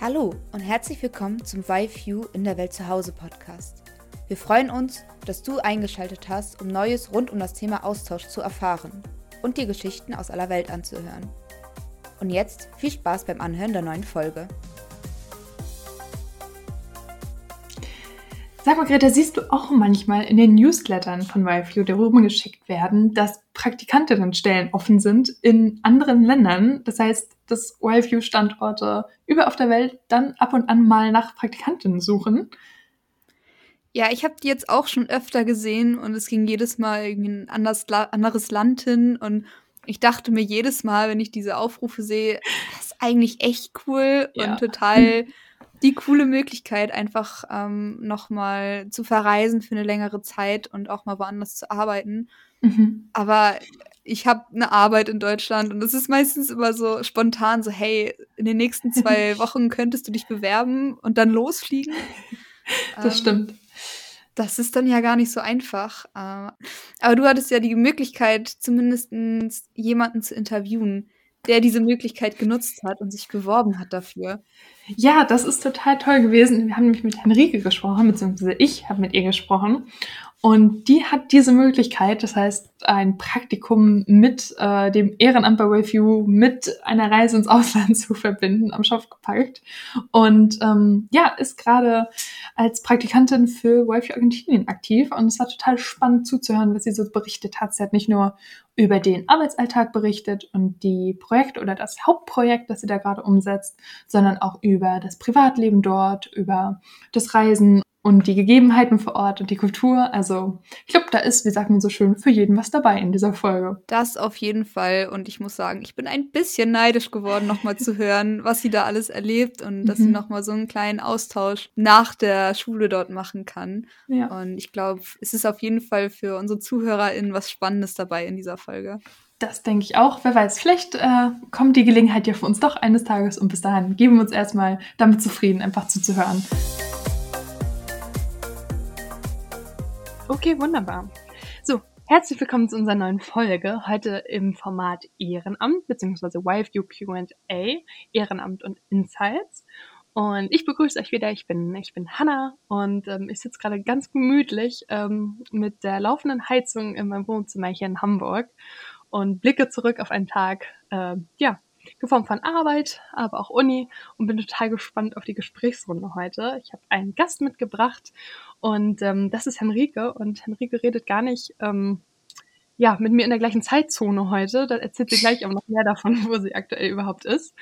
Hallo und herzlich willkommen zum YView in der Welt zu Hause Podcast. Wir freuen uns, dass du eingeschaltet hast, um Neues rund um das Thema Austausch zu erfahren und dir Geschichten aus aller Welt anzuhören. Und jetzt viel Spaß beim Anhören der neuen Folge. Sag mal, Greta, siehst du auch manchmal in den Newslettern von YView, die geschickt werden, dass Praktikantinnenstellen offen sind in anderen Ländern? Das heißt, dass YView-Standorte überall auf der Welt dann ab und an mal nach Praktikantinnen suchen. Ja, ich habe die jetzt auch schon öfter gesehen und es ging jedes Mal irgendwie ein anderes, anderes Land hin und ich dachte mir jedes Mal, wenn ich diese Aufrufe sehe, das ist eigentlich echt cool ja. und total die coole Möglichkeit, einfach ähm, nochmal zu verreisen für eine längere Zeit und auch mal woanders zu arbeiten. Mhm. Aber ich habe eine Arbeit in Deutschland und es ist meistens immer so spontan, so hey, in den nächsten zwei Wochen könntest du dich bewerben und dann losfliegen. Das ähm, stimmt. Das ist dann ja gar nicht so einfach. Äh, aber du hattest ja die Möglichkeit, zumindest jemanden zu interviewen der diese Möglichkeit genutzt hat und sich beworben hat dafür. Ja, das ist total toll gewesen. Wir haben nämlich mit Henrike gesprochen, beziehungsweise ich habe mit ihr gesprochen. Und die hat diese Möglichkeit, das heißt ein Praktikum mit äh, dem Ehrenamt bei Waveview mit einer Reise ins Ausland zu verbinden, am Schopf gepackt. Und ähm, ja, ist gerade als Praktikantin für Waveview Argentinien aktiv. Und es war total spannend zuzuhören, was sie so berichtet hat. Sie hat nicht nur über den Arbeitsalltag berichtet und die Projekte oder das Hauptprojekt, das sie da gerade umsetzt, sondern auch über das Privatleben dort, über das Reisen und die Gegebenheiten vor Ort und die Kultur. Also ich glaube, da ist, wie sagt man so schön, für jeden was dabei in dieser Folge. Das auf jeden Fall. Und ich muss sagen, ich bin ein bisschen neidisch geworden, nochmal zu hören, was sie da alles erlebt und mhm. dass sie mhm. nochmal so einen kleinen Austausch nach der Schule dort machen kann. Ja. Und ich glaube, es ist auf jeden Fall für unsere ZuhörerInnen was Spannendes dabei in dieser Folge. Das denke ich auch. Wer weiß, vielleicht äh, kommt die Gelegenheit ja für uns doch eines Tages und bis dahin geben wir uns erstmal damit zufrieden, einfach zuzuhören. Okay, wunderbar. So, herzlich willkommen zu unserer neuen Folge. Heute im Format Ehrenamt bzw. YView Q&A, Ehrenamt und Insights. Und ich begrüße euch wieder. Ich bin, ich bin Hanna und ähm, ich sitze gerade ganz gemütlich ähm, mit der laufenden Heizung in meinem Wohnzimmer hier in Hamburg und blicke zurück auf einen Tag, äh, ja, geformt von Arbeit, aber auch Uni und bin total gespannt auf die Gesprächsrunde heute. Ich habe einen Gast mitgebracht und ähm, das ist Henrike und Henrike redet gar nicht ähm, ja, mit mir in der gleichen Zeitzone heute. Da erzählt sie gleich auch noch mehr davon, wo sie aktuell überhaupt ist.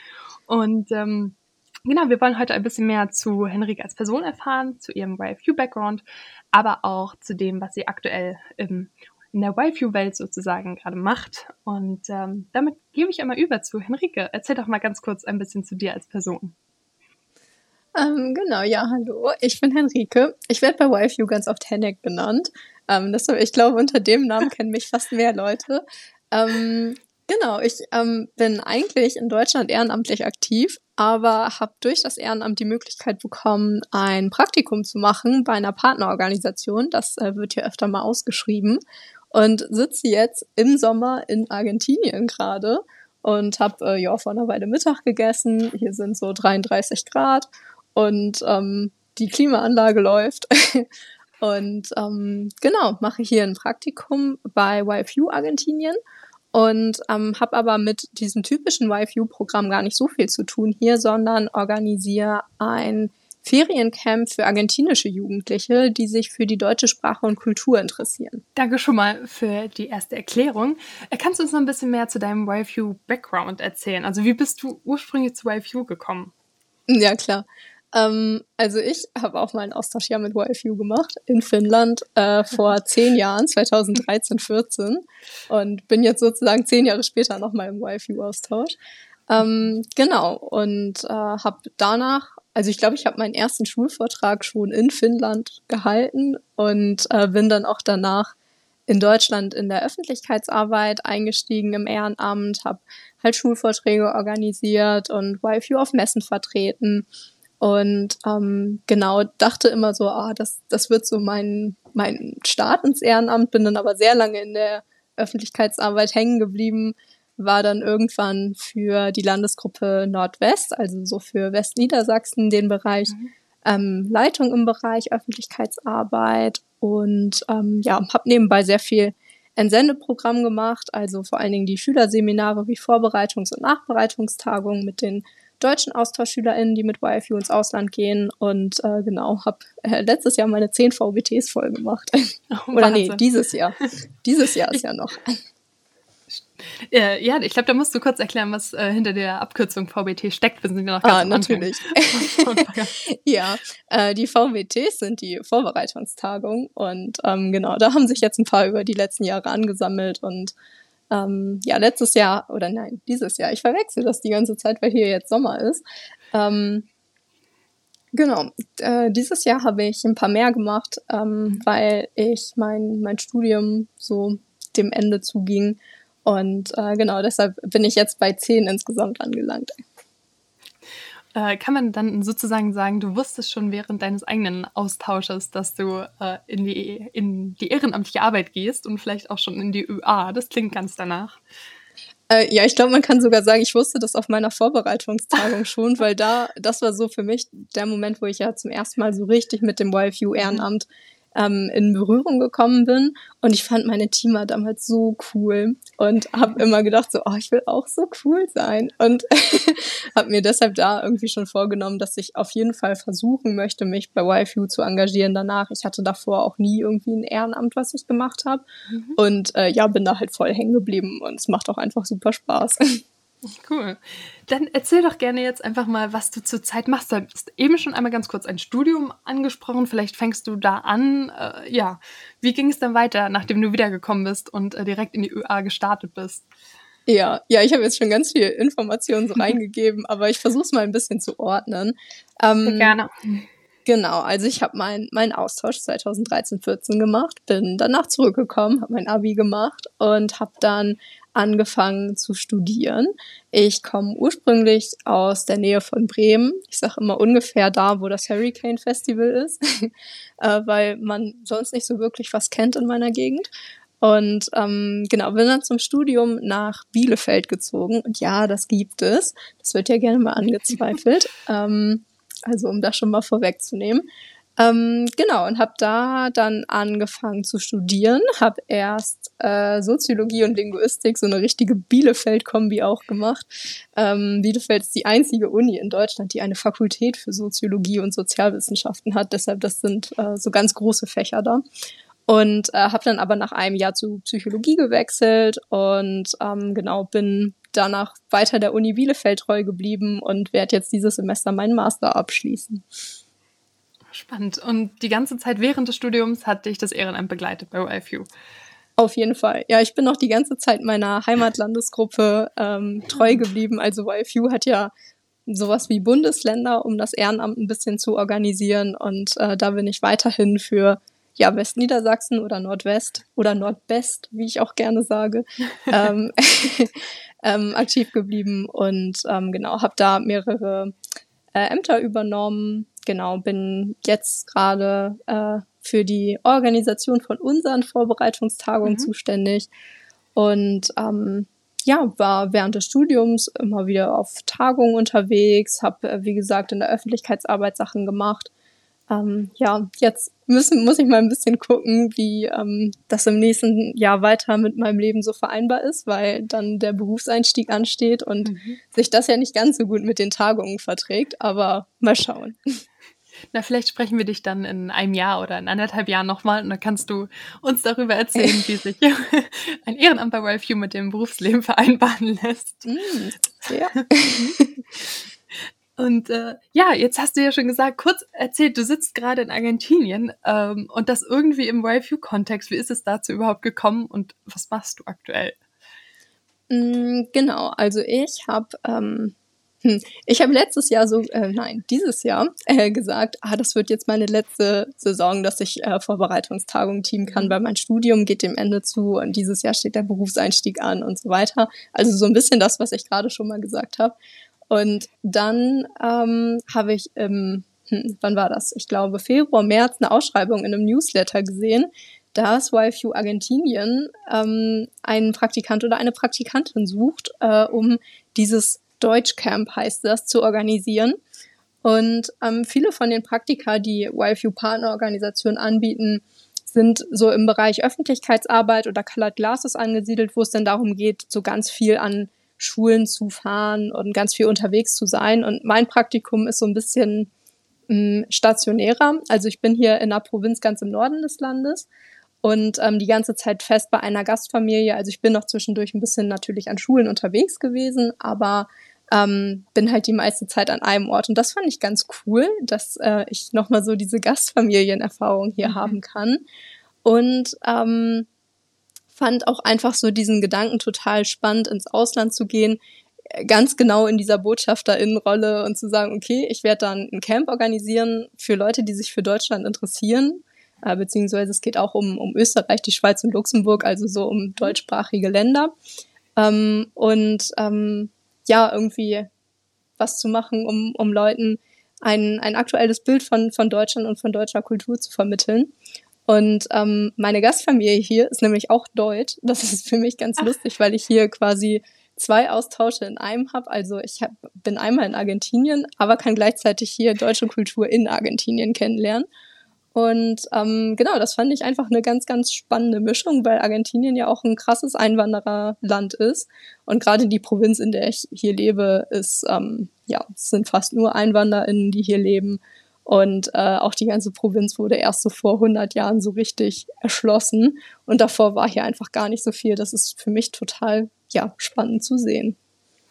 Und ähm, genau, wir wollen heute ein bisschen mehr zu Henrike als Person erfahren, zu ihrem YFU-Background, aber auch zu dem, was sie aktuell im in der YFU-Welt sozusagen gerade macht. Und ähm, damit gebe ich einmal über zu Henrike. Erzähl doch mal ganz kurz ein bisschen zu dir als Person. Ähm, genau, ja, hallo. Ich bin Henrike. Ich werde bei YFU ganz oft Hennek genannt. Ähm, das, ich glaube, unter dem Namen kennen mich fast mehr Leute. Ähm, genau, ich ähm, bin eigentlich in Deutschland ehrenamtlich aktiv, aber habe durch das Ehrenamt die Möglichkeit bekommen, ein Praktikum zu machen bei einer Partnerorganisation. Das äh, wird hier öfter mal ausgeschrieben und sitze jetzt im Sommer in Argentinien gerade und habe äh, ja vor einer Weile Mittag gegessen. Hier sind so 33 Grad und ähm, die Klimaanlage läuft. und ähm, genau, mache hier ein Praktikum bei YFU Argentinien und ähm, habe aber mit diesem typischen YFU-Programm gar nicht so viel zu tun hier, sondern organisiere ein Feriencamp für argentinische Jugendliche, die sich für die deutsche Sprache und Kultur interessieren. Danke schon mal für die erste Erklärung. Äh, kannst du uns noch ein bisschen mehr zu deinem YFU-Background erzählen? Also wie bist du ursprünglich zu YFU gekommen? Ja, klar. Ähm, also ich habe auch mal ein Austauschjahr mit YFU gemacht in Finnland äh, vor zehn Jahren, 2013, 14 und bin jetzt sozusagen zehn Jahre später nochmal im YFU-Austausch. Ähm, genau, und äh, habe danach also ich glaube, ich habe meinen ersten Schulvortrag schon in Finnland gehalten und äh, bin dann auch danach in Deutschland in der Öffentlichkeitsarbeit eingestiegen im Ehrenamt, habe halt Schulvorträge organisiert und YFU auf Messen vertreten und ähm, genau dachte immer so, ah, das, das wird so mein, mein Start ins Ehrenamt, bin dann aber sehr lange in der Öffentlichkeitsarbeit hängen geblieben, war dann irgendwann für die Landesgruppe Nordwest, also so für Westniedersachsen, den Bereich mhm. ähm, Leitung im Bereich Öffentlichkeitsarbeit und ähm, ja, habe nebenbei sehr viel Entsendeprogramm gemacht, also vor allen Dingen die Schülerseminare wie Vorbereitungs- und Nachbereitungstagungen mit den deutschen AustauschschülerInnen, die mit YFU ins Ausland gehen und äh, genau, habe äh, letztes Jahr meine 10 VBTs voll gemacht. Oh, Oder nee, dieses Jahr. Dieses Jahr ist ja noch. Äh, ja, ich glaube, da musst du kurz erklären, was äh, hinter der Abkürzung VBT steckt. Wir sind noch ganz ah, natürlich. ja, äh, die VBTs sind die Vorbereitungstagungen und ähm, genau, da haben sich jetzt ein paar über die letzten Jahre angesammelt und ähm, ja, letztes Jahr, oder nein, dieses Jahr, ich verwechsel das die ganze Zeit, weil hier jetzt Sommer ist. Ähm, genau, äh, dieses Jahr habe ich ein paar mehr gemacht, ähm, weil ich mein, mein Studium so dem Ende zuging. Und äh, genau, deshalb bin ich jetzt bei zehn insgesamt angelangt. Äh, kann man dann sozusagen sagen, du wusstest schon während deines eigenen Austausches, dass du äh, in, die, in die ehrenamtliche Arbeit gehst und vielleicht auch schon in die ÖA. Das klingt ganz danach. Äh, ja, ich glaube, man kann sogar sagen, ich wusste das auf meiner Vorbereitungstagung schon, weil da, das war so für mich der Moment, wo ich ja zum ersten Mal so richtig mit dem YFU-Ehrenamt ähm, in Berührung gekommen bin. Und ich fand meine Teamer damals so cool und habe immer gedacht, so, oh, ich will auch so cool sein. Und habe mir deshalb da irgendwie schon vorgenommen, dass ich auf jeden Fall versuchen möchte, mich bei YFU zu engagieren danach. Ich hatte davor auch nie irgendwie ein Ehrenamt, was ich gemacht habe. Mhm. Und äh, ja, bin da halt voll hängen geblieben und es macht auch einfach super Spaß. Cool. Dann erzähl doch gerne jetzt einfach mal, was du zurzeit machst. Du hast eben schon einmal ganz kurz ein Studium angesprochen. Vielleicht fängst du da an. Äh, ja, wie ging es dann weiter, nachdem du wiedergekommen bist und äh, direkt in die ÖA gestartet bist? Ja, ja, ich habe jetzt schon ganz viel Informationen so reingegeben, aber ich versuche es mal ein bisschen zu ordnen. Ähm, gerne. Genau, also ich habe meinen mein Austausch 2013-14 gemacht, bin danach zurückgekommen, habe mein Abi gemacht und habe dann angefangen zu studieren. Ich komme ursprünglich aus der Nähe von Bremen. Ich sage immer ungefähr da, wo das Hurricane Festival ist, äh, weil man sonst nicht so wirklich was kennt in meiner Gegend. Und ähm, genau, bin dann zum Studium nach Bielefeld gezogen. Und ja, das gibt es. Das wird ja gerne mal angezweifelt. ähm, also um das schon mal vorwegzunehmen. Ähm, genau, und habe da dann angefangen zu studieren, habe erst äh, Soziologie und Linguistik, so eine richtige Bielefeld-Kombi auch gemacht. Ähm, Bielefeld ist die einzige Uni in Deutschland, die eine Fakultät für Soziologie und Sozialwissenschaften hat, deshalb das sind äh, so ganz große Fächer da. Und äh, habe dann aber nach einem Jahr zu Psychologie gewechselt und ähm, genau bin danach weiter der Uni Bielefeld treu geblieben und werde jetzt dieses Semester meinen Master abschließen. Spannend. Und die ganze Zeit während des Studiums hat dich das Ehrenamt begleitet bei YFU? Auf jeden Fall. Ja, ich bin noch die ganze Zeit meiner Heimatlandesgruppe ähm, treu geblieben. Also YFU hat ja sowas wie Bundesländer, um das Ehrenamt ein bisschen zu organisieren. Und äh, da bin ich weiterhin für ja, Westniedersachsen oder Nordwest oder Nordwest, wie ich auch gerne sage, ähm, ähm, aktiv geblieben und ähm, genau, habe da mehrere äh, Ämter übernommen, genau, bin jetzt gerade äh, für die Organisation von unseren Vorbereitungstagungen mhm. zuständig und ähm, ja, war während des Studiums immer wieder auf Tagungen unterwegs, habe, äh, wie gesagt, in der Öffentlichkeitsarbeit Sachen gemacht ähm, ja, jetzt müssen, muss ich mal ein bisschen gucken, wie ähm, das im nächsten Jahr weiter mit meinem Leben so vereinbar ist, weil dann der Berufseinstieg ansteht und mhm. sich das ja nicht ganz so gut mit den Tagungen verträgt, aber mal schauen. Na, vielleicht sprechen wir dich dann in einem Jahr oder in anderthalb Jahren nochmal und dann kannst du uns darüber erzählen, wie sich ein Ehrenamt bei Ralph mit dem Berufsleben vereinbaren lässt. Mm, ja. Und äh, ja, jetzt hast du ja schon gesagt, kurz erzählt, du sitzt gerade in Argentinien ähm, und das irgendwie im Wellview-Kontext. Wie ist es dazu überhaupt gekommen und was machst du aktuell? Mm, genau, also ich habe ähm, hm, ich habe letztes Jahr so, äh, nein, dieses Jahr äh, gesagt, ah, das wird jetzt meine letzte Saison, dass ich äh, Vorbereitungstagung team kann, mhm. weil mein Studium geht dem Ende zu und dieses Jahr steht der Berufseinstieg an und so weiter. Also so ein bisschen das, was ich gerade schon mal gesagt habe. Und dann ähm, habe ich im, hm, wann war das? Ich glaube Februar, März eine Ausschreibung in einem Newsletter gesehen dass YFU Argentinien ähm, einen Praktikant oder eine Praktikantin sucht, äh, um dieses Deutschcamp heißt das, zu organisieren. Und ähm, viele von den Praktika, die YFU Partnerorganisationen anbieten, sind so im Bereich Öffentlichkeitsarbeit oder Colored Glasses angesiedelt, wo es dann darum geht, so ganz viel an Schulen zu fahren und ganz viel unterwegs zu sein. Und mein Praktikum ist so ein bisschen mh, stationärer. Also ich bin hier in einer Provinz ganz im Norden des Landes und ähm, die ganze Zeit fest bei einer Gastfamilie. Also ich bin noch zwischendurch ein bisschen natürlich an Schulen unterwegs gewesen, aber ähm, bin halt die meiste Zeit an einem Ort. Und das fand ich ganz cool, dass äh, ich nochmal so diese Gastfamilienerfahrung hier mhm. haben kann. Und ähm, fand auch einfach so diesen Gedanken total spannend, ins Ausland zu gehen, ganz genau in dieser Botschafterinnenrolle und zu sagen, okay, ich werde dann ein Camp organisieren für Leute, die sich für Deutschland interessieren, äh, beziehungsweise es geht auch um, um Österreich, die Schweiz und Luxemburg, also so um deutschsprachige Länder. Ähm, und ähm, ja, irgendwie was zu machen, um, um Leuten ein, ein aktuelles Bild von, von Deutschland und von deutscher Kultur zu vermitteln. Und ähm, meine Gastfamilie hier ist nämlich auch deutsch. Das ist für mich ganz Ach. lustig, weil ich hier quasi zwei Austausche in einem habe. Also ich hab, bin einmal in Argentinien, aber kann gleichzeitig hier deutsche Kultur in Argentinien kennenlernen. Und ähm, genau, das fand ich einfach eine ganz, ganz spannende Mischung, weil Argentinien ja auch ein krasses Einwandererland ist. Und gerade die Provinz, in der ich hier lebe, ist, ähm, ja, es sind fast nur EinwanderInnen, die hier leben. Und äh, auch die ganze Provinz wurde erst so vor 100 Jahren so richtig erschlossen. Und davor war hier einfach gar nicht so viel. Das ist für mich total ja, spannend zu sehen.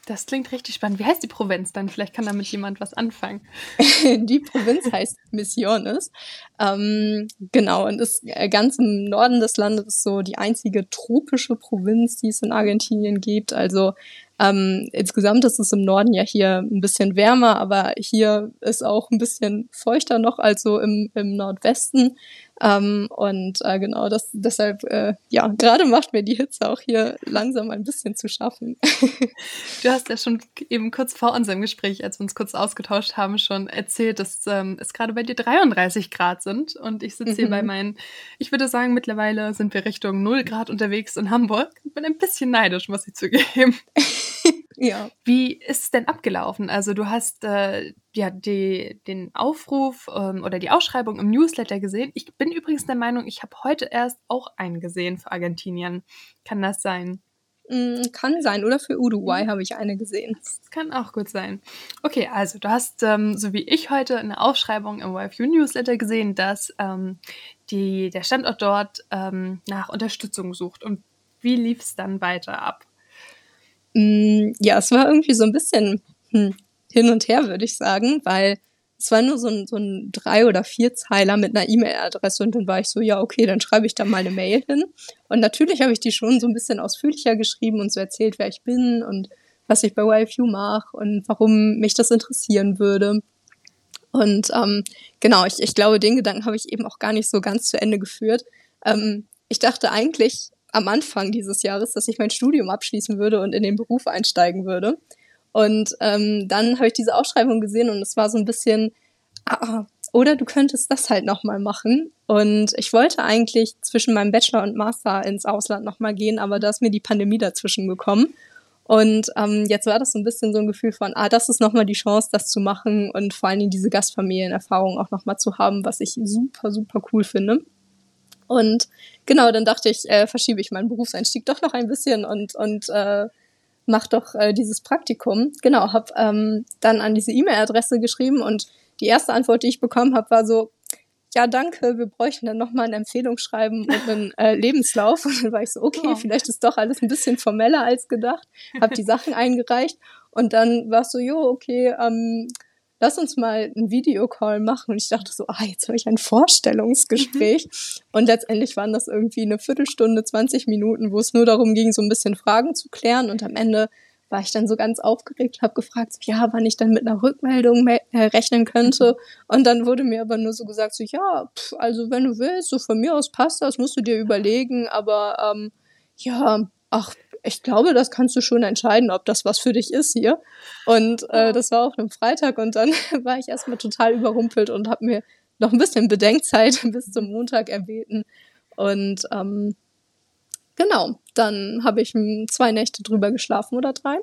Das klingt richtig spannend. Wie heißt die Provinz dann? Vielleicht kann damit jemand was anfangen. die Provinz heißt Misiones. Ähm, genau, und ist äh, ganz im Norden des Landes so die einzige tropische Provinz, die es in Argentinien gibt. Also ähm, insgesamt ist es im Norden ja hier ein bisschen wärmer, aber hier ist auch ein bisschen feuchter noch als so im, im Nordwesten. Ähm, und äh, genau, das deshalb, äh, ja, gerade macht mir die Hitze auch hier langsam ein bisschen zu schaffen. du hast ja schon eben kurz vor unserem Gespräch, als wir uns kurz ausgetauscht haben, schon erzählt, dass ähm, es gerade bei dir 33 Grad sind. Und ich sitze hier mhm. bei meinen, ich würde sagen, mittlerweile sind wir Richtung 0 Grad unterwegs in Hamburg. Bin ein bisschen neidisch, muss ich zugeben. ja. Wie ist es denn abgelaufen? Also du hast äh, ja die, den Aufruf ähm, oder die Ausschreibung im Newsletter gesehen. Ich bin übrigens der Meinung, ich habe heute erst auch einen gesehen für Argentinien. Kann das sein? Mm, kann sein. Oder für Uruguay habe ich eine gesehen. Das kann auch gut sein. Okay, also du hast, ähm, so wie ich heute, eine Aufschreibung im YFU Newsletter gesehen, dass ähm, die, der Standort dort ähm, nach Unterstützung sucht. Und wie lief es dann weiter ab? Mm, ja, es war irgendwie so ein bisschen hm, hin und her, würde ich sagen, weil es war nur so ein, so ein drei oder vier Zeiler mit einer E-Mail-Adresse und dann war ich so, ja, okay, dann schreibe ich da mal eine Mail hin. Und natürlich habe ich die schon so ein bisschen ausführlicher geschrieben und so erzählt, wer ich bin und was ich bei YFU mache und warum mich das interessieren würde. Und ähm, genau, ich, ich glaube, den Gedanken habe ich eben auch gar nicht so ganz zu Ende geführt. Ähm, ich dachte eigentlich, am Anfang dieses Jahres, dass ich mein Studium abschließen würde und in den Beruf einsteigen würde. Und ähm, dann habe ich diese Ausschreibung gesehen und es war so ein bisschen, ah, oder du könntest das halt nochmal machen. Und ich wollte eigentlich zwischen meinem Bachelor und Master ins Ausland nochmal gehen, aber da ist mir die Pandemie dazwischen gekommen. Und ähm, jetzt war das so ein bisschen so ein Gefühl von, ah, das ist nochmal die Chance, das zu machen und vor allen Dingen diese Gastfamilienerfahrung auch nochmal zu haben, was ich super, super cool finde. Und genau, dann dachte ich, äh, verschiebe ich meinen Berufseinstieg doch noch ein bisschen und, und äh, mach doch äh, dieses Praktikum. Genau, habe ähm, dann an diese E-Mail-Adresse geschrieben und die erste Antwort, die ich bekommen habe, war so, ja, danke, wir bräuchten dann nochmal ein Empfehlungsschreiben und einen äh, Lebenslauf. Und dann war ich so, okay, vielleicht ist doch alles ein bisschen formeller als gedacht. Habe die Sachen eingereicht und dann war es so, jo, okay, ähm, lass uns mal einen Videocall machen. Und ich dachte so, ah, jetzt habe ich ein Vorstellungsgespräch. Mhm. Und letztendlich waren das irgendwie eine Viertelstunde, 20 Minuten, wo es nur darum ging, so ein bisschen Fragen zu klären. Und am Ende war ich dann so ganz aufgeregt, habe gefragt, so, ja, wann ich dann mit einer Rückmeldung äh, rechnen könnte. Und dann wurde mir aber nur so gesagt, so, ja, pff, also wenn du willst, so von mir aus passt das, musst du dir überlegen. Aber ähm, ja, ach, ich glaube, das kannst du schon entscheiden, ob das was für dich ist hier. Und äh, das war auch am Freitag und dann war ich erstmal total überrumpelt und habe mir noch ein bisschen Bedenkzeit bis zum Montag erbeten. Und ähm, genau, dann habe ich zwei Nächte drüber geschlafen oder drei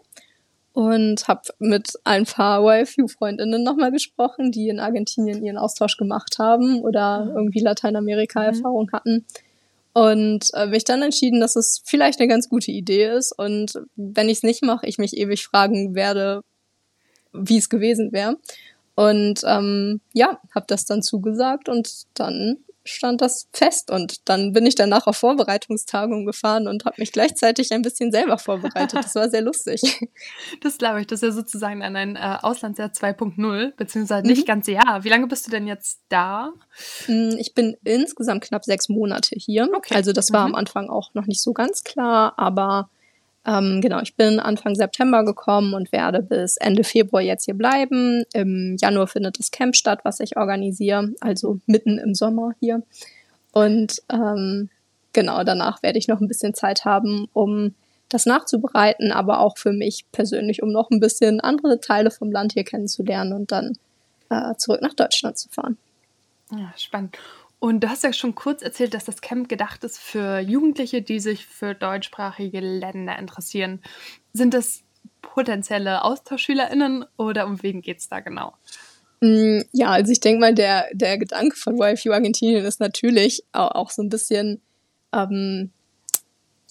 und habe mit ein paar YFU-Freundinnen nochmal gesprochen, die in Argentinien ihren Austausch gemacht haben oder irgendwie Lateinamerika-Erfahrung mhm. hatten. Und äh, mich dann entschieden, dass es vielleicht eine ganz gute Idee ist. Und wenn ich es nicht mache, ich mich ewig fragen werde, wie es gewesen wäre. Und ähm, ja, habe das dann zugesagt und dann stand das fest und dann bin ich danach auf Vorbereitungstagung gefahren und habe mich gleichzeitig ein bisschen selber vorbereitet. Das war sehr lustig. Das glaube ich, das ist ja sozusagen ein äh, Auslandsjahr 2.0, beziehungsweise nicht mhm. ganz Jahr. Wie lange bist du denn jetzt da? Mm, ich bin insgesamt knapp sechs Monate hier. Okay. Also das war mhm. am Anfang auch noch nicht so ganz klar, aber ähm, genau, ich bin Anfang September gekommen und werde bis Ende Februar jetzt hier bleiben. Im Januar findet das Camp statt, was ich organisiere, also mitten im Sommer hier. Und ähm, genau, danach werde ich noch ein bisschen Zeit haben, um das nachzubereiten, aber auch für mich persönlich, um noch ein bisschen andere Teile vom Land hier kennenzulernen und dann äh, zurück nach Deutschland zu fahren. Ja, spannend. Und du hast ja schon kurz erzählt, dass das Camp gedacht ist für Jugendliche, die sich für deutschsprachige Länder interessieren. Sind das potenzielle AustauschschülerInnen oder um wen geht es da genau? Mm, ja, also ich denke mal, der, der Gedanke von YFU Argentinien ist natürlich auch, so ein bisschen ähm,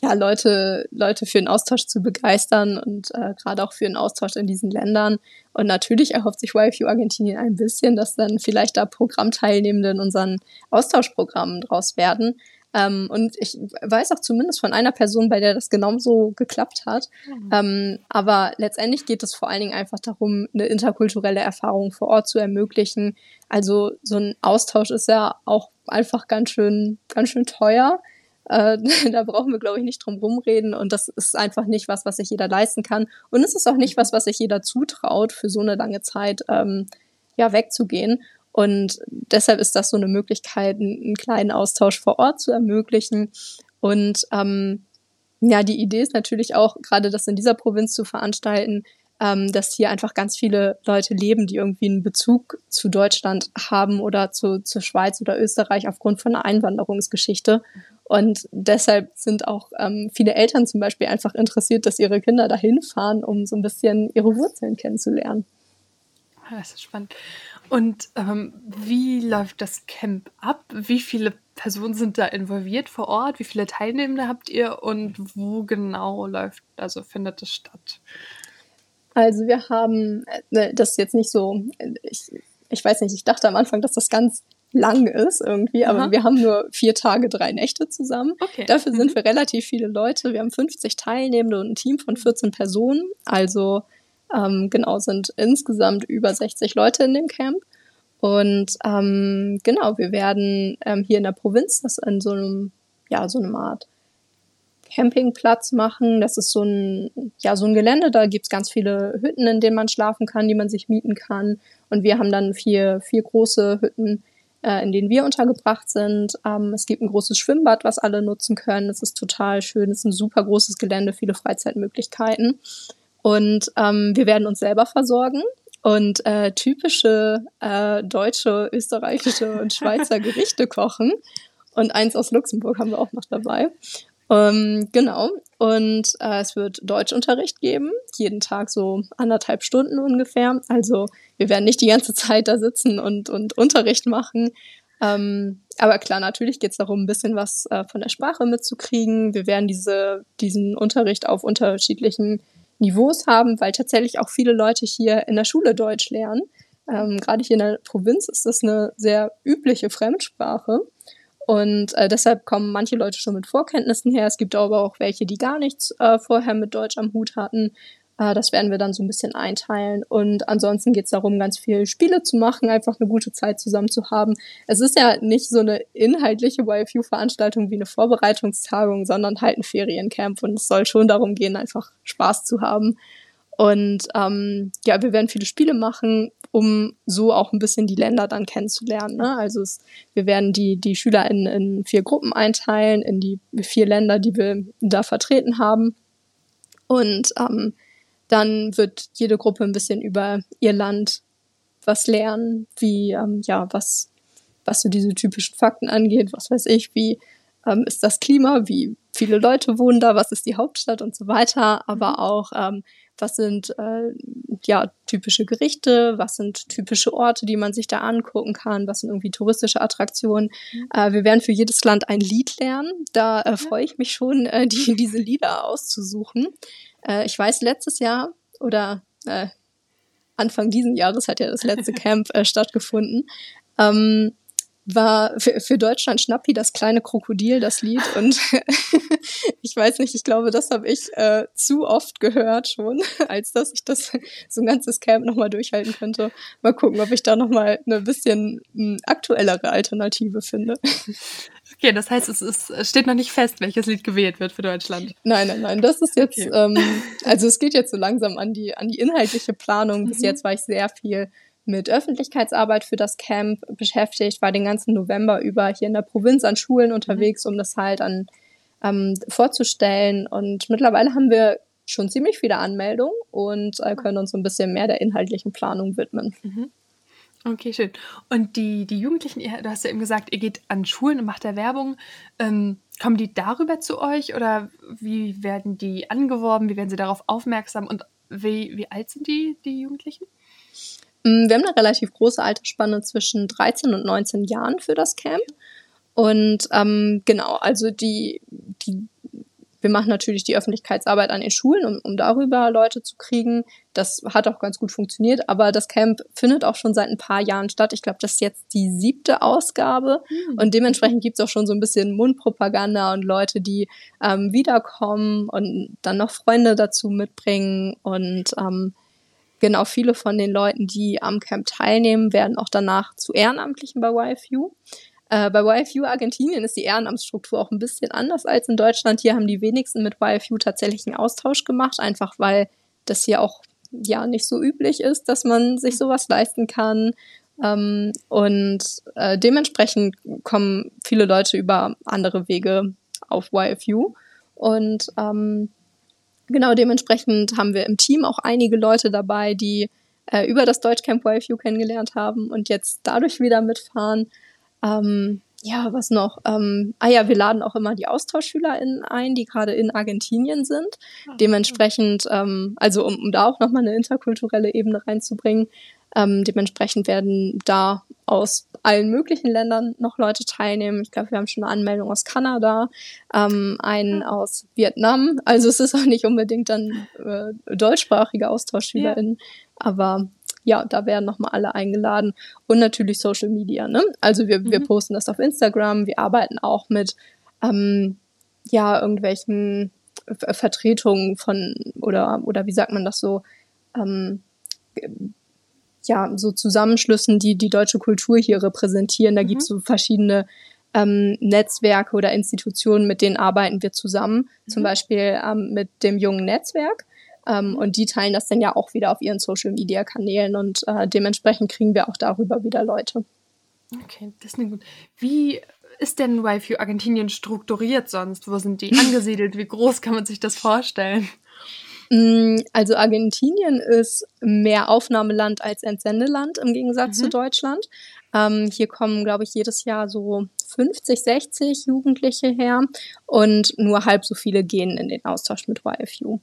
ja, Leute, Leute für den Austausch zu begeistern und äh, gerade auch für den Austausch in diesen Ländern. Und natürlich erhofft sich YFU Argentinien ein bisschen, dass dann vielleicht da Programmteilnehmende in unseren Austauschprogrammen draus werden. Ähm, und ich weiß auch zumindest von einer Person, bei der das genauso geklappt hat. Mhm. Ähm, aber letztendlich geht es vor allen Dingen einfach darum, eine interkulturelle Erfahrung vor Ort zu ermöglichen. Also so ein Austausch ist ja auch einfach ganz schön, ganz schön teuer. Äh, da brauchen wir, glaube ich, nicht drum rumreden. Und das ist einfach nicht was, was sich jeder leisten kann. Und es ist auch nicht was, was sich jeder zutraut, für so eine lange Zeit ähm, ja wegzugehen. Und deshalb ist das so eine Möglichkeit, einen kleinen Austausch vor Ort zu ermöglichen. Und ähm, ja, die Idee ist natürlich auch, gerade das in dieser Provinz zu veranstalten, ähm, dass hier einfach ganz viele Leute leben, die irgendwie einen Bezug zu Deutschland haben oder zu, zur Schweiz oder Österreich aufgrund von einer Einwanderungsgeschichte. Und deshalb sind auch ähm, viele Eltern zum Beispiel einfach interessiert, dass ihre Kinder dahin fahren, um so ein bisschen ihre Wurzeln kennenzulernen. Ah, das ist spannend. Und ähm, wie läuft das Camp ab? Wie viele Personen sind da involviert vor Ort? Wie viele Teilnehmende habt ihr und wo genau läuft, also findet es statt? Also wir haben, äh, das ist jetzt nicht so, ich, ich weiß nicht, ich dachte am Anfang, dass das ganz lang ist irgendwie, aber Aha. wir haben nur vier Tage, drei Nächte zusammen. Okay. Dafür mhm. sind wir relativ viele Leute. Wir haben 50 Teilnehmende und ein Team von 14 Personen. Also ähm, genau sind insgesamt über 60 Leute in dem Camp. Und ähm, genau, wir werden ähm, hier in der Provinz das in so einem, ja, so eine Art Campingplatz machen. Das ist so ein, ja, so ein Gelände, da gibt's ganz viele Hütten, in denen man schlafen kann, die man sich mieten kann. Und wir haben dann vier, vier große Hütten, äh, in denen wir untergebracht sind. Ähm, es gibt ein großes Schwimmbad, was alle nutzen können. Es ist total schön. Es ist ein super großes Gelände, viele Freizeitmöglichkeiten. Und ähm, wir werden uns selber versorgen. Und äh, typische äh, deutsche, österreichische und Schweizer Gerichte kochen. Und eins aus Luxemburg haben wir auch noch dabei. Ähm, genau. Und äh, es wird Deutschunterricht geben, jeden Tag so anderthalb Stunden ungefähr. Also wir werden nicht die ganze Zeit da sitzen und, und Unterricht machen. Ähm, aber klar, natürlich geht es darum, ein bisschen was äh, von der Sprache mitzukriegen. Wir werden diese, diesen Unterricht auf unterschiedlichen Niveaus haben, weil tatsächlich auch viele Leute hier in der Schule Deutsch lernen. Ähm, Gerade hier in der Provinz ist das eine sehr übliche Fremdsprache. Und äh, deshalb kommen manche Leute schon mit Vorkenntnissen her. Es gibt aber auch welche, die gar nichts äh, vorher mit Deutsch am Hut hatten. Äh, das werden wir dann so ein bisschen einteilen. Und ansonsten geht es darum, ganz viel Spiele zu machen, einfach eine gute Zeit zusammen zu haben. Es ist ja nicht so eine inhaltliche YFU-Veranstaltung wie eine Vorbereitungstagung, sondern halt ein Feriencamp. Und es soll schon darum gehen, einfach Spaß zu haben. Und ähm, ja, wir werden viele Spiele machen, um so auch ein bisschen die Länder dann kennenzulernen. Ne? Also es, wir werden die, die Schüler in, in vier Gruppen einteilen, in die vier Länder, die wir da vertreten haben. Und ähm, dann wird jede Gruppe ein bisschen über ihr Land was lernen, wie, ähm, ja, was, was so diese typischen Fakten angeht, was weiß ich, wie ähm, ist das Klima, wie viele Leute wohnen da, was ist die Hauptstadt und so weiter, aber mhm. auch ähm, was sind äh, ja typische Gerichte, was sind typische Orte, die man sich da angucken kann, was sind irgendwie touristische Attraktionen. Mhm. Äh, wir werden für jedes Land ein Lied lernen. Da äh, freue ich mich schon, äh, die, diese Lieder auszusuchen. Äh, ich weiß, letztes Jahr oder äh, Anfang diesen Jahres hat ja das letzte Camp äh, stattgefunden. Ähm, war für, für Deutschland Schnappi das kleine Krokodil das Lied und ich weiß nicht, ich glaube, das habe ich äh, zu oft gehört schon, als dass ich das so ein ganzes Camp nochmal durchhalten könnte. Mal gucken, ob ich da nochmal eine bisschen m, hm, aktuellere Alternative finde. Okay, das heißt, es, ist, steht noch nicht fest, welches Lied gewählt wird für Deutschland. Nein, nein, nein, das ist jetzt, okay. ähm, also es geht jetzt so langsam an die, an die inhaltliche Planung. Bis mhm. jetzt war ich sehr viel mit Öffentlichkeitsarbeit für das Camp beschäftigt, war den ganzen November über hier in der Provinz an Schulen mhm. unterwegs, um das halt an ähm, vorzustellen. Und mittlerweile haben wir schon ziemlich viele Anmeldungen und äh, können uns ein bisschen mehr der inhaltlichen Planung widmen. Mhm. Okay, schön. Und die, die Jugendlichen, du hast ja eben gesagt, ihr geht an Schulen und macht da Werbung. Ähm, kommen die darüber zu euch oder wie werden die angeworben? Wie werden sie darauf aufmerksam? Und wie, wie alt sind die, die Jugendlichen? Mm, wir haben eine relativ große Altersspanne zwischen 13 und 19 Jahren für das Camp. Und ähm, genau, also die, die, wir machen natürlich die Öffentlichkeitsarbeit an den Schulen, um, um darüber Leute zu kriegen. Das hat auch ganz gut funktioniert, aber das Camp findet auch schon seit ein paar Jahren statt. Ich glaube, das ist jetzt die siebte Ausgabe mhm. und dementsprechend gibt's auch schon so ein bisschen Mundpropaganda und Leute, die ähm, wiederkommen und dann noch Freunde dazu mitbringen und ähm, genau, viele von den Leuten, die am Camp teilnehmen, werden auch danach zu Ehrenamtlichen bei YFU. Äh, bei YFU Argentinien ist die Ehrenamtsstruktur auch ein bisschen anders als in Deutschland. Hier haben die wenigsten mit YFU tatsächlich einen Austausch gemacht, einfach weil das hier auch ja nicht so üblich ist, dass man sich sowas leisten kann. Ähm, und äh, dementsprechend kommen viele Leute über andere Wege auf YFU. Und ähm, Genau, dementsprechend haben wir im Team auch einige Leute dabei, die äh, über das Deutschcamp YFU kennengelernt haben und jetzt dadurch wieder mitfahren. Ähm, ja, was noch? Ähm, ah ja, wir laden auch immer die AustauschschülerInnen ein, die gerade in Argentinien sind. Ah, dementsprechend, ähm, also um, um da auch nochmal eine interkulturelle Ebene reinzubringen, ähm, dementsprechend werden da aus allen möglichen Ländern noch Leute teilnehmen. Ich glaube, wir haben schon eine Anmeldung aus Kanada, ähm, einen aus Vietnam. Also es ist auch nicht unbedingt dann äh, deutschsprachige AustauschschülerInnen, ja. aber ja, da werden nochmal alle eingeladen. Und natürlich Social Media, ne? Also wir, mhm. wir posten das auf Instagram, wir arbeiten auch mit ähm, ja, irgendwelchen Vertretungen von oder oder wie sagt man das so, ähm, ja, so Zusammenschlüssen, die die deutsche Kultur hier repräsentieren. Da mhm. gibt es so verschiedene ähm, Netzwerke oder Institutionen, mit denen arbeiten wir zusammen. Mhm. Zum Beispiel ähm, mit dem jungen Netzwerk. Ähm, mhm. und die teilen das dann ja auch wieder auf ihren Social-Media-Kanälen und äh, dementsprechend kriegen wir auch darüber wieder Leute. Okay, das ist gut. Wie ist denn YFU Argentinien strukturiert sonst? Wo sind die angesiedelt? Wie groß kann man sich das vorstellen? Mm, also Argentinien ist mehr Aufnahmeland als Entsendeland im Gegensatz mhm. zu Deutschland. Ähm, hier kommen, glaube ich, jedes Jahr so 50, 60 Jugendliche her und nur halb so viele gehen in den Austausch mit YFU.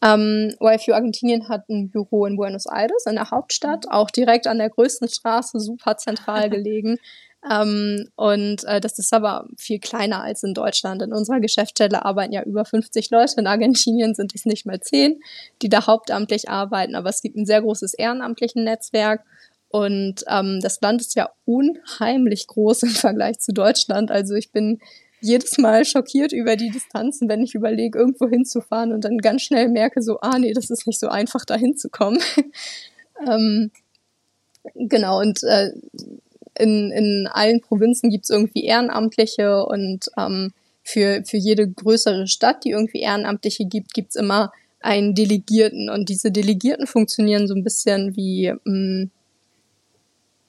Ähm, YFU Argentinien hat ein Büro in Buenos Aires, in der Hauptstadt, mhm. auch direkt an der größten Straße, super zentral gelegen. Ähm, und äh, das ist aber viel kleiner als in Deutschland. In unserer Geschäftsstelle arbeiten ja über 50 Leute. In Argentinien sind es nicht mal zehn, die da hauptamtlich arbeiten. Aber es gibt ein sehr großes ehrenamtlichen Netzwerk. Und ähm, das Land ist ja unheimlich groß im Vergleich zu Deutschland. Also ich bin jedes Mal schockiert über die Distanzen, wenn ich überlege, irgendwo hinzufahren und dann ganz schnell merke, so, ah nee, das ist nicht so einfach, da hinzukommen. ähm, genau, und äh, in, in allen Provinzen gibt es irgendwie Ehrenamtliche und ähm, für, für jede größere Stadt, die irgendwie Ehrenamtliche gibt, gibt's immer einen Delegierten. Und diese Delegierten funktionieren so ein bisschen wie mh, mm,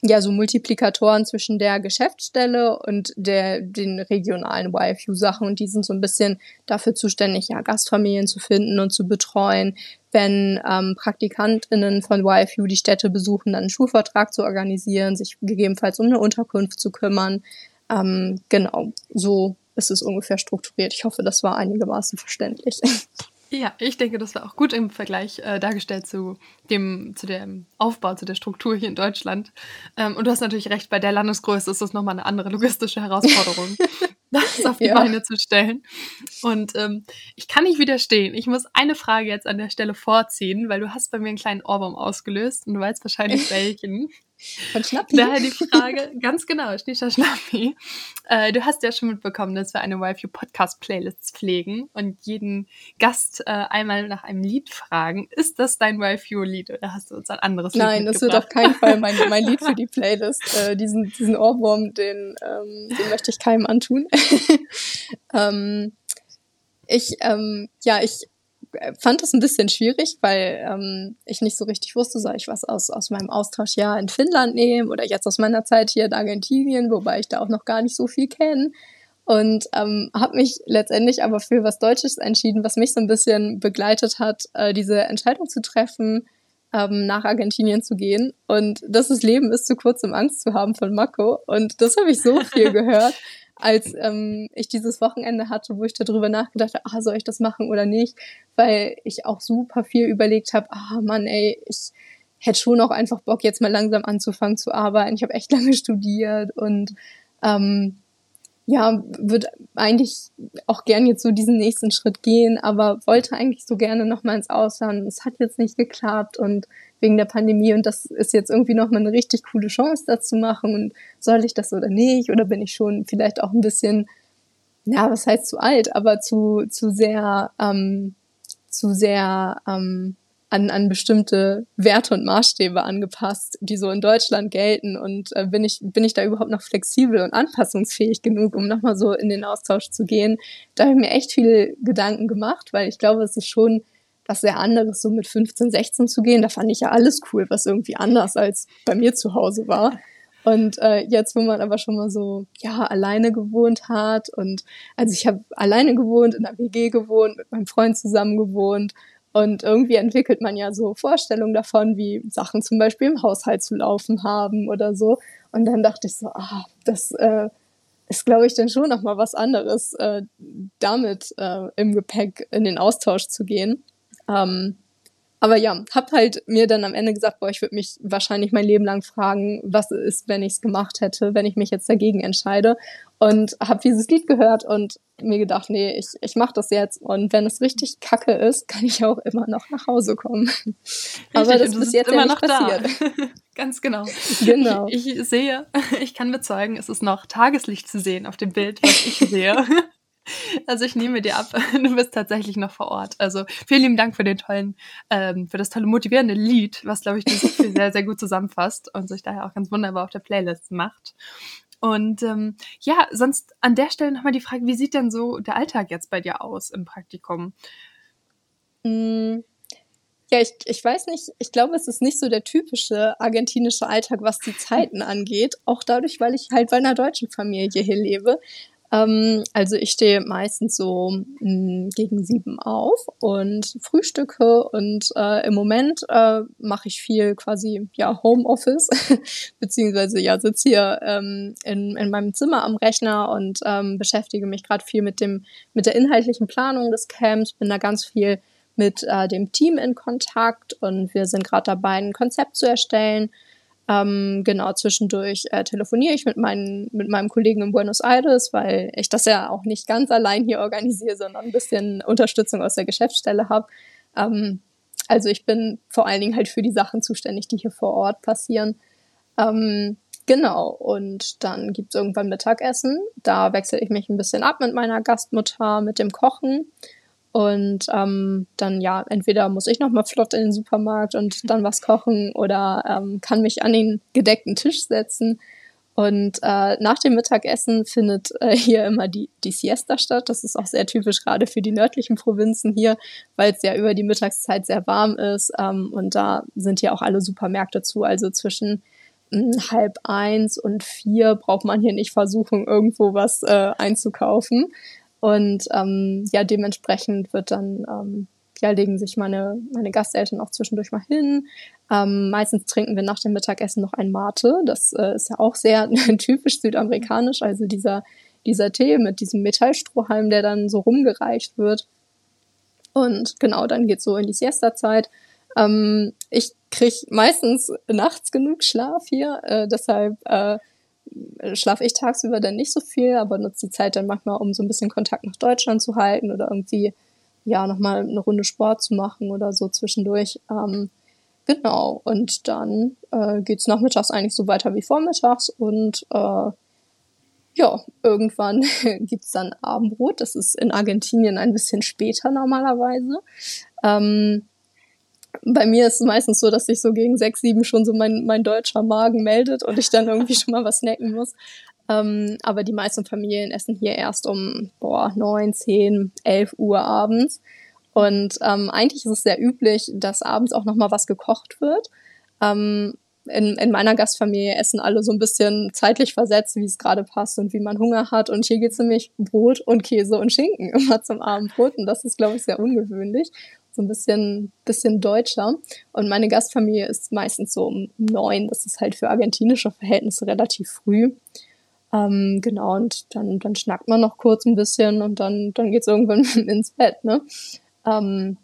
ja so Multiplikatoren zwischen der Geschäftsstelle und der den regionalen YFU-Sachen und die sind so ein bisschen dafür zuständig, ja Gastfamilien zu finden und zu betreuen, wenn ähm, PraktikantInnen von YFU die Städte besuchen, dann einen Schulvertrag zu organisieren, sich gegebenenfalls um eine Unterkunft zu kümmern. Ähm, genau, so ist es ungefähr strukturiert. Ich hoffe, das war einigermaßen verständlich. Ja, ich denke, das war auch gut im Vergleich äh, dargestellt zu dem, zu dem Aufbau, zu der Struktur hier in Deutschland. Ähm, und du hast natürlich recht, bei der Landesgröße ist das nochmal eine andere logistische Herausforderung, das auf die ja. Beine zu stellen. Und ähm, ich kann nicht widerstehen. Ich muss eine Frage jetzt an der Stelle vorziehen, weil du hast bei mir einen kleinen Ohrwurm ausgelöst und du weißt wahrscheinlich welchen. Von Schnappi. Daher die Frage, ganz genau, Schnischer Schnappi. Äh, du hast ja schon mitbekommen, dass wir eine YFU Podcast Playlist pflegen und jeden Gast äh, einmal nach einem Lied fragen. Ist das dein YFU Lied oder hast du uns ein anderes Lied Nein, das wird auf keinen Fall mein, mein Lied für die Playlist. Äh, diesen, diesen Ohrwurm, den, ähm, den möchte ich keinem antun. ähm, ich, ähm, ja, ich fand das ein bisschen schwierig, weil ähm, ich nicht so richtig wusste, soll ich was aus, aus meinem Austauschjahr in Finnland nehmen oder jetzt aus meiner Zeit hier in Argentinien, wobei ich da auch noch gar nicht so viel kenne. Und ähm, habe mich letztendlich aber für was Deutsches entschieden, was mich so ein bisschen begleitet hat, äh, diese Entscheidung zu treffen, ähm, nach Argentinien zu gehen. Und das ist Leben ist zu kurz, um Angst zu haben von Mako. Und das habe ich so viel gehört als ähm, ich dieses Wochenende hatte, wo ich darüber nachgedacht habe, ah, soll ich das machen oder nicht, weil ich auch super viel überlegt habe, ah Mann, ey, ich hätte schon auch einfach Bock, jetzt mal langsam anzufangen zu arbeiten. Ich habe echt lange studiert und ähm, ja, würde eigentlich auch gern jetzt so diesen nächsten Schritt gehen, aber wollte eigentlich so gerne nochmal ins Ausland. Es hat jetzt nicht geklappt und wegen der Pandemie und das ist jetzt irgendwie nochmal eine richtig coole Chance, das zu machen und soll ich das oder nicht oder bin ich schon vielleicht auch ein bisschen, ja, was heißt zu alt, aber zu, zu sehr, ähm, zu sehr ähm, an, an bestimmte Werte und Maßstäbe angepasst, die so in Deutschland gelten und äh, bin ich bin ich da überhaupt noch flexibel und anpassungsfähig genug, um nochmal so in den Austausch zu gehen. Da habe ich mir echt viele Gedanken gemacht, weil ich glaube, es ist schon was sehr anderes, so mit 15, 16 zu gehen. Da fand ich ja alles cool, was irgendwie anders als bei mir zu Hause war. Und äh, jetzt, wo man aber schon mal so ja alleine gewohnt hat und also ich habe alleine gewohnt, in der WG gewohnt, mit meinem Freund zusammen gewohnt und irgendwie entwickelt man ja so Vorstellungen davon, wie Sachen zum Beispiel im Haushalt zu laufen haben oder so. Und dann dachte ich so, ah, das äh, ist, glaube ich, dann schon noch mal was anderes, äh, damit äh, im Gepäck in den Austausch zu gehen. Ähm, aber ja, hab halt mir dann am Ende gesagt, boah, ich würde mich wahrscheinlich mein Leben lang fragen, was ist, wenn ich es gemacht hätte, wenn ich mich jetzt dagegen entscheide. Und habe dieses Lied gehört und mir gedacht, nee, ich, ich mache das jetzt. Und wenn es richtig kacke ist, kann ich auch immer noch nach Hause kommen. Richtig, Aber das ist jetzt immer ja noch passiert. Da. Ganz genau. Genau. Ich, ich sehe, ich kann bezeugen, es ist noch Tageslicht zu sehen auf dem Bild, was ich sehe. Also ich nehme dir ab, du bist tatsächlich noch vor Ort. Also vielen lieben Dank für den tollen, ähm, für das tolle motivierende Lied, was glaube ich dieses Gefühl sehr, sehr gut zusammenfasst und sich daher auch ganz wunderbar auf der Playlist macht. Und ähm, ja, sonst an der Stelle nochmal die Frage, wie sieht denn so der Alltag jetzt bei dir aus im Praktikum? Mm, ja, ich, ich weiß nicht, ich glaube, es ist nicht so der typische argentinische Alltag, was die Zeiten angeht. Auch dadurch, weil ich halt bei einer deutschen Familie hier lebe. Ähm, also ich stehe meistens so mh, hm, gegen sieben auf und frühstücke und äh, im Moment äh, mache ich viel quasi ja Homeoffice beziehungsweise ja sitze hier ähm, in, in meinem Zimmer am Rechner und ähm, beschäftige mich gerade viel mit dem mit der inhaltlichen Planung des Camps, bin da ganz viel mit äh, dem Team in Kontakt und wir sind gerade dabei, ein Konzept zu erstellen ähm, genau, zwischendurch äh, telefoniere ich mit, meinen, mit meinem Kollegen in Buenos Aires, weil ich das ja auch nicht ganz allein hier organisiere, sondern ein bisschen Unterstützung aus der Geschäftsstelle habe. Ähm, also ich bin vor allen Dingen halt für die Sachen zuständig, die hier vor Ort passieren. Ähm, genau, und dann gibt's irgendwann Mittagessen. Da wechsle ich mich ein bisschen ab mit meiner Gastmutter, mit dem Kochen. Und ähm, dann ja, entweder muss ich noch mal flott in den Supermarkt und dann was kochen oder ähm, kann mich an den gedeckten Tisch setzen. Und äh, nach dem Mittagessen findet äh, hier immer die, die Siesta statt. Das ist auch sehr typisch gerade für die nördlichen Provinzen hier, weil es ja über die Mittagszeit sehr warm ist. Ähm, und da sind ja auch alle Supermärkte zu. Also zwischen mh, hm, halb eins und vier braucht man hier nicht versuchen, irgendwo was äh, einzukaufen. Und ähm, ja, dementsprechend wird dann, ähm, ja, legen sich meine, meine Gasteltern auch zwischendurch mal hin. Ähm, meistens trinken wir nach dem Mittagessen noch ein Mate. Das äh, ist ja auch sehr typisch südamerikanisch, also dieser dieser Tee mit diesem Metallstrohhalm, der dann so rumgereicht wird. Und genau, dann geht's so in die Siesta-Zeit. Ähm, ich krieg meistens nachts genug Schlaf hier, äh, deshalb äh, schlafe ich tagsüber dann nicht so viel, aber nutze die Zeit dann manchmal, um so ein bisschen Kontakt nach Deutschland zu halten oder irgendwie ja nochmal eine Runde Sport zu machen oder so zwischendurch. Ähm, genau. Und dann äh, geht's nachmittags eigentlich so weiter wie vormittags und äh, ja, irgendwann gibt's dann Abendbrot. Das ist in Argentinien ein bisschen später normalerweise. Ähm, bei mir ist es meistens so, dass sich so gegen sechs, sieben schon so mein, mein deutscher Magen meldet und ich dann irgendwie schon mal was snacken muss. Ähm, aber die meisten Familien essen hier erst um boah, neun, zehn, elf Uhr abends. Und ähm, eigentlich ist es sehr üblich, dass abends auch noch mal was gekocht wird. Ähm, in, in meiner Gastfamilie essen alle so ein bisschen zeitlich versetzt, wie es gerade passt und wie man Hunger hat. Und hier geht's nämlich Brot und Käse und Schinken immer zum Abendbrot. Und das ist, glaube ich, sehr ungewöhnlich. So ein bisschen, bisschen deutscher. Und meine Gastfamilie ist meistens so um neun. Das ist halt für argentinische Verhältnisse relativ früh. Ähm, genau, und dann, dann schnackt man noch kurz ein bisschen und dann, dann geht's irgendwann ins Bett, ne? Ähm,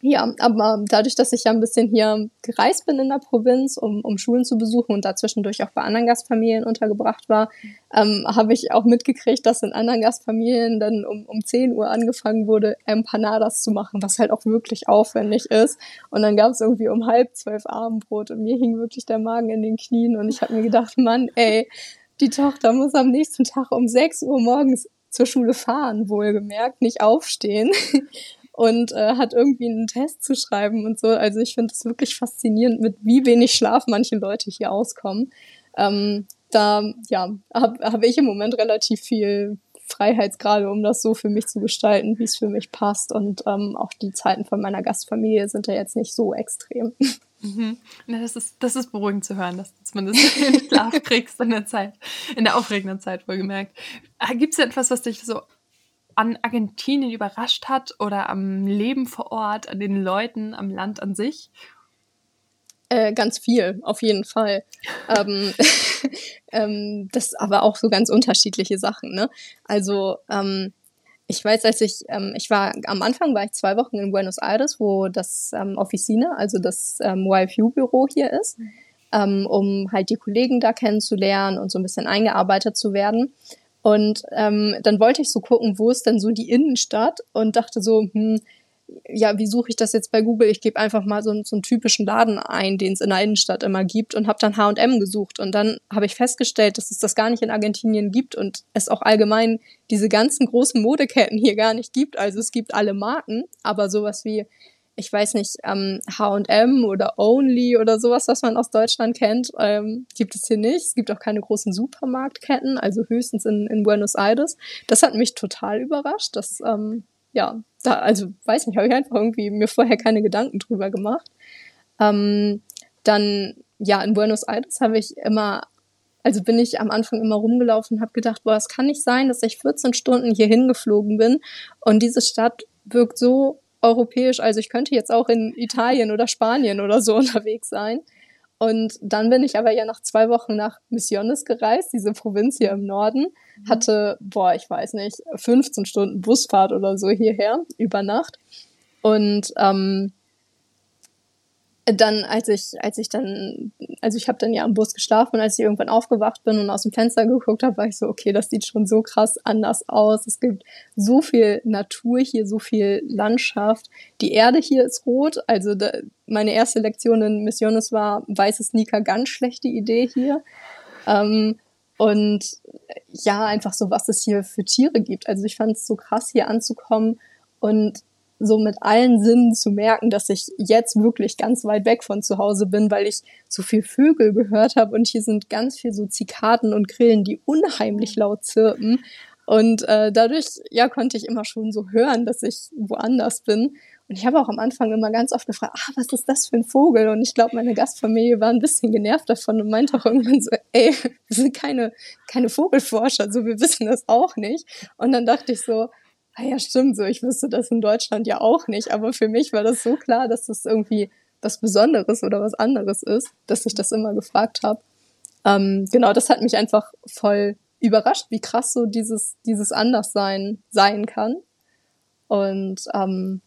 ja, aber dadurch, dass ich ja ein bisschen hier gereist bin in der Provinz, um, um Schulen zu besuchen und dazwischendurch auch bei anderen Gastfamilien untergebracht war, ähm, habe ich auch mitgekriegt, dass in anderen Gastfamilien dann um, um 10 Uhr angefangen wurde, Empanadas zu machen, was halt auch wirklich aufwendig ist. Und dann gab es irgendwie um halb zwölf Abendbrot und mir hing wirklich der Magen in den Knien und ich habe mir gedacht, Mann, ey, die Tochter muss am nächsten Tag um 6 Uhr morgens zur Schule fahren, wohlgemerkt, nicht aufstehen und äh, hat irgendwie einen Test zu schreiben und so. Also ich finde es wirklich faszinierend, mit wie wenig Schlaf manche Leute hier auskommen. Ähm, da ja, habe hab ich im Moment relativ viel Freiheitsgrade, um das so für mich zu gestalten, wie es für mich passt. Und ähm, auch die Zeiten von meiner Gastfamilie sind ja jetzt nicht so extrem. Mhm. Das, ist, das ist beruhigend zu hören, dass du zumindest den Schlaf kriegst in der Zeit, in der aufregenden Zeit wohlgemerkt. Ah, Gibt es etwas, was dich so an Argentinien überrascht hat oder am Leben vor Ort, an den Leuten, am Land an sich? Äh, ganz viel, auf jeden Fall. ähm, ähm, das aber auch so ganz unterschiedliche Sachen. Ne? Also ähm, ich weiß, als ich, ähm, ich war, am Anfang war ich zwei Wochen in Buenos Aires, wo das ähm, Officine, also das ähm, YFU-Büro hier ist, mhm. ähm, um halt die Kollegen da kennenzulernen und so ein bisschen eingearbeitet zu werden. Und ähm, dann wollte ich so gucken, wo ist denn so die Innenstadt und dachte so, hm, ja, wie suche ich das jetzt bei Google? Ich gebe einfach mal so, so einen typischen Laden ein, den es in der Innenstadt immer gibt und habe dann H&M gesucht und dann habe ich festgestellt, dass es das gar nicht in Argentinien gibt und es auch allgemein diese ganzen großen Modeketten hier gar nicht gibt. Also es gibt alle Marken, aber sowas wie ich weiß nicht, H&M oder Only oder sowas, was man aus Deutschland kennt, ähm, gibt es hier nicht. Es gibt auch keine großen Supermarktketten, also höchstens in, in Buenos Aires. Das hat mich total überrascht. Das, ähm, ja, da, also weiß nicht, habe ich einfach irgendwie mir vorher keine Gedanken drüber gemacht. Ähm, dann, ja, in Buenos Aires habe ich immer also bin ich am Anfang immer rumgelaufen und habe gedacht, boah, es kann nicht sein, dass ich 14 Stunden hier hingeflogen bin und diese Stadt wirkt so europäisch. Also ich könnte jetzt auch in Italien oder Spanien oder so unterwegs sein. Und dann bin ich aber ja nach zwei Wochen nach Misiones gereist, diese Provinz hier im Norden, mhm. hatte, boah, ich weiß nicht, 15 Stunden Busfahrt oder so hierher über Nacht. Und ähm, dann, als ich, als ich dann, also ich habe dann ja am Bus geschlafen und als ich irgendwann aufgewacht bin und aus dem Fenster geguckt habe, war ich so, okay, das sieht schon so krass anders aus. Es gibt so viel Natur hier, so viel Landschaft. Die Erde hier ist rot. Also da, meine erste Lektion in Missiones war, weiße Sneaker, ganz schlechte Idee hier. Ähm, und ja, einfach so, was es hier für Tiere gibt. Also ich fand es so krass, hier anzukommen und so mit allen Sinnen zu merken, dass ich jetzt wirklich ganz weit weg von zu Hause bin, weil ich so viel Vögel gehört habe und hier sind ganz viel so Zikaden und Grillen, die unheimlich laut zirpen. Und äh, dadurch, ja, konnte ich immer schon so hören, dass ich woanders bin. Und ich habe auch am Anfang immer ganz oft gefragt, ah, was ist das für ein Vogel? Und ich glaube, meine Gastfamilie war ein bisschen genervt davon und meinte auch irgendwann so, ey, wir sind keine, keine Vogelforscher, so wir wissen das auch nicht. Und dann dachte ich so, ah ja, stimmt so, ich wüsste das in Deutschland ja auch nicht, aber für mich war das so klar, dass das irgendwie was Besonderes oder was anderes ist, dass ich das immer gefragt habe. Ähm, genau, das hat mich einfach voll überrascht, wie krass so dieses, dieses Anderssein sein kann. Und ähm,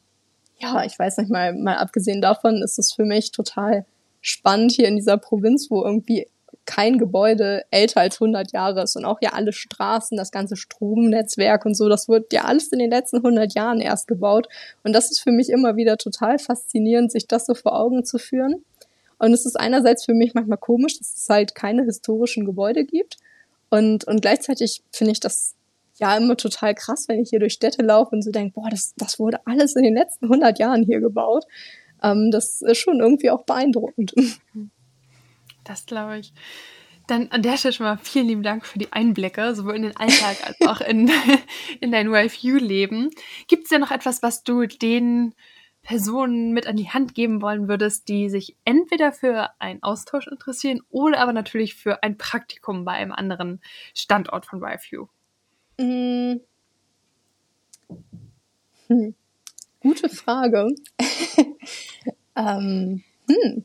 ja, ich weiß nicht mal, mal abgesehen davon ist es für mich total spannend hier in dieser Provinz, wo irgendwie kein Gebäude älter als 100 Jahre ist und auch ja alle Straßen, das ganze Stromnetzwerk und so, das wird ja alles in den letzten 100 Jahren erst gebaut. Und das ist für mich immer wieder total faszinierend, sich das so vor Augen zu führen. Und es ist einerseits für mich manchmal komisch, dass es halt keine historischen Gebäude gibt. Und, und gleichzeitig finde ich das ja immer total krass, wenn ich hier durch Städte laufe und so denke, boah, das, das wurde alles in den letzten 100 Jahren hier gebaut. Ähm, das ist schon irgendwie auch beeindruckend. Das glaube ich. Dann an der Stelle schon mal vielen lieben Dank für die Einblicke, sowohl in den Alltag als auch in, in dein YFU-Leben. Gibt es denn noch etwas, was du den Personen mit an die Hand geben wollen würdest, die sich entweder für einen Austausch interessieren oder aber natürlich für ein Praktikum bei einem anderen Standort von YFU? Mm. Hm. Gute Frage. ähm, hm.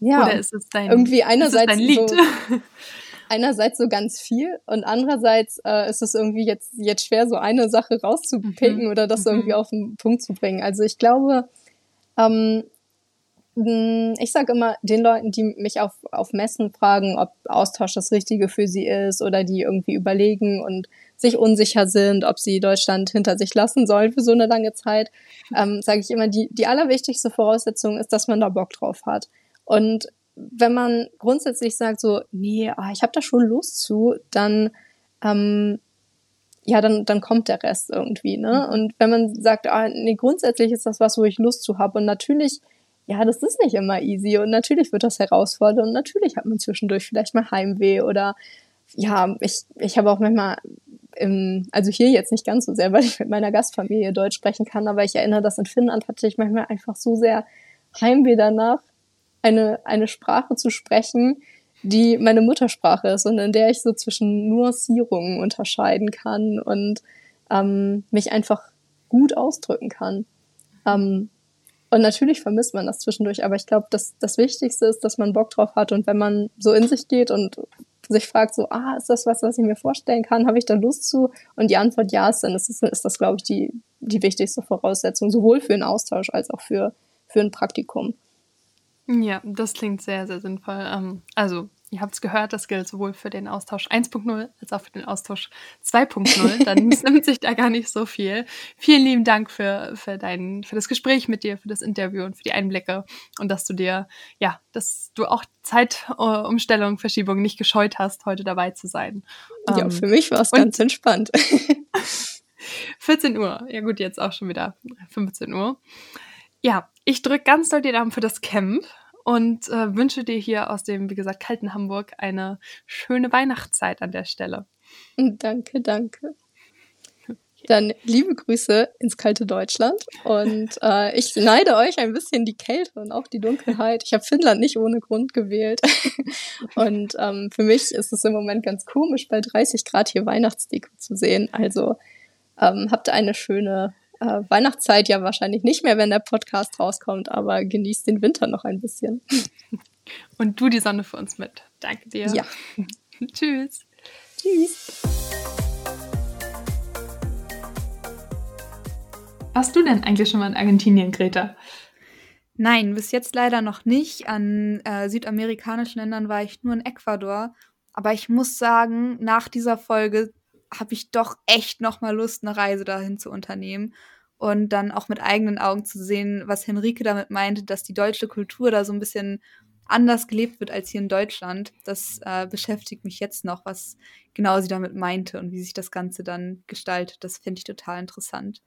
Ja, Oder ist es dein, irgendwie einerseits dein Lied? So, einerseits so ganz viel und andererseits äh, ist es irgendwie jetzt, jetzt schwer, so eine Sache rauszupicken mhm. oder das mhm. irgendwie auf den Punkt zu bringen. Also ich glaube, ähm, hm, ich sage immer den Leuten, die mich auf, auf Messen fragen, ob Austausch das Richtige für sie ist oder die irgendwie überlegen und sich unsicher sind, ob sie Deutschland hinter sich lassen sollen für so eine lange Zeit, ähm, sage ich immer, die, die allerwichtigste Voraussetzung ist, dass man da Bock drauf hat. Und wenn man grundsätzlich sagt so, nee, ah, ich habe da schon Lust zu, dann ähm, ja, dann, dann kommt der Rest irgendwie, ne? Mhm. Und wenn man sagt, ah, nee, grundsätzlich ist das was, wo ich Lust zu habe und natürlich, ja, das ist nicht immer easy und natürlich wird das herausfordernd und natürlich hat man zwischendurch vielleicht mal Heimweh oder ja, ich, ich habe auch manchmal im, also hier jetzt nicht ganz so sehr, weil ich mit meiner Gastfamilie Deutsch sprechen kann, aber ich erinnere, dass in Finnland hatte ich manchmal einfach so sehr Heimweh danach, eine, eine Sprache zu sprechen, die meine Muttersprache ist und in der ich so zwischen Nuancierungen unterscheiden kann und ähm, mich einfach gut ausdrücken kann. Ähm, und natürlich vermisst man das zwischendurch, aber ich glaube, das, das Wichtigste ist, dass man Bock drauf hat und wenn man so in sich geht und sich fragt, so, ah, ist das was, was ich mir vorstellen kann? Habe ich da Lust zu? Und die Antwort ja ist, dann ist, das, ist das, glaube ich, die, die wichtigste Voraussetzung, sowohl für einen Austausch als auch für, für ein Praktikum. Ja, das klingt sehr, sehr sinnvoll. Ähm, also, ihr habt es gehört, das gilt sowohl für den Austausch 1.0 als auch für den Austausch 2.0. Dann nimmt sich da gar nicht so viel. Vielen lieben Dank für, für, dein, für das Gespräch mit dir, für das Interview und für die Einblicke und dass du dir, ja, dass du auch Zeitumstellung, Verschiebung nicht gescheut hast, heute dabei zu sein. Ja, ähm, für mich war es ganz entspannt. 14 Uhr. Ja gut, jetzt auch schon wieder 15 Uhr. Ja, ich drücke ganz doll die Daumen für das Camp und äh, wünsche dir hier aus dem, wie gesagt, kalten Hamburg eine schöne Weihnachtszeit an der Stelle. Danke, danke. Dann liebe Grüße ins kalte Deutschland und äh, ich neide euch ein bisschen die Kälte und auch die Dunkelheit. Ich habe Finnland nicht ohne Grund gewählt und ähm, für mich ist es im Moment ganz komisch, bei 30 Grad hier Weihnachtsdeko zu sehen. Also ähm, habt eine schöne äh, Weihnachtszeit ja wahrscheinlich nicht mehr, wenn der Podcast rauskommt, aber genießt den Winter noch ein bisschen. Und du die Sonne für uns mit. Danke dir. Ja. Tschüss. Tschüss. Warst du denn eigentlich schon mal in Argentinien, Greta? Nein, bis jetzt leider noch nicht. An äh, südamerikanischen Ländern war ich nur in Ecuador. Aber ich muss sagen, nach dieser Folge habe ich doch echt noch mal Lust, eine Reise dahin zu unternehmen und dann auch mit eigenen Augen zu sehen, was Henrike damit meinte, dass die deutsche Kultur da so ein bisschen anders gelebt wird als hier in Deutschland. Das äh, beschäftigt mich jetzt noch, was genau sie damit meinte und wie sich das Ganze dann gestaltet. Das finde ich total interessant.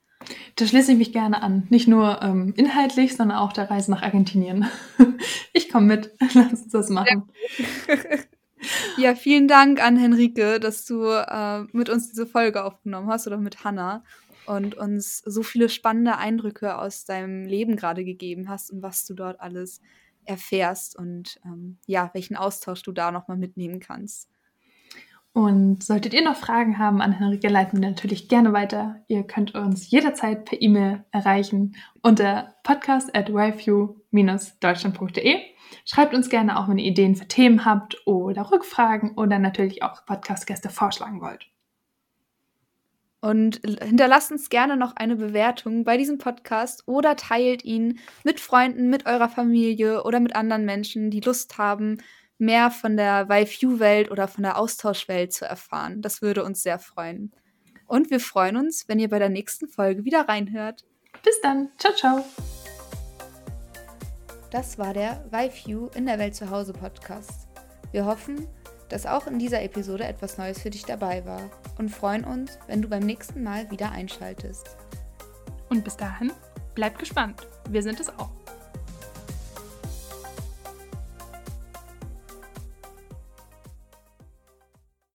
Da schließe ich mich gerne an. Nicht nur ähm, inhaltlich, sondern auch der Reise nach Argentinien. ich komme mit. Lass uns das machen. Ja, vielen Dank an Henrike, dass du äh, mit uns diese Folge aufgenommen hast oder mit Hannah und uns so viele spannende Eindrücke aus deinem Leben gerade gegeben hast und was du dort alles erfährst und ähm, ja, welchen Austausch du da nochmal mitnehmen kannst. Und solltet ihr noch Fragen haben an Henrike, leiten wir natürlich gerne weiter. Ihr könnt uns jederzeit per E-Mail erreichen unter podcast at deutschland.de. Schreibt uns gerne auch, wenn ihr Ideen für Themen habt oder Rückfragen oder natürlich auch Podcast-Gäste vorschlagen wollt. Und hinterlasst uns gerne noch eine Bewertung bei diesem Podcast oder teilt ihn mit Freunden, mit eurer Familie oder mit anderen Menschen, die Lust haben, mehr von der YFU-Welt oder von der Austauschwelt zu erfahren. Das würde uns sehr freuen. Und wir freuen uns, wenn ihr bei der nächsten Folge wieder reinhört. Bis dann. Ciao, ciao. Das war der YFU in der Welt zu Hause Podcast. Wir hoffen, dass auch in dieser Episode etwas Neues für dich dabei war und freuen uns, wenn du beim nächsten Mal wieder einschaltest. Und bis dahin, bleib gespannt. Wir sind es auch.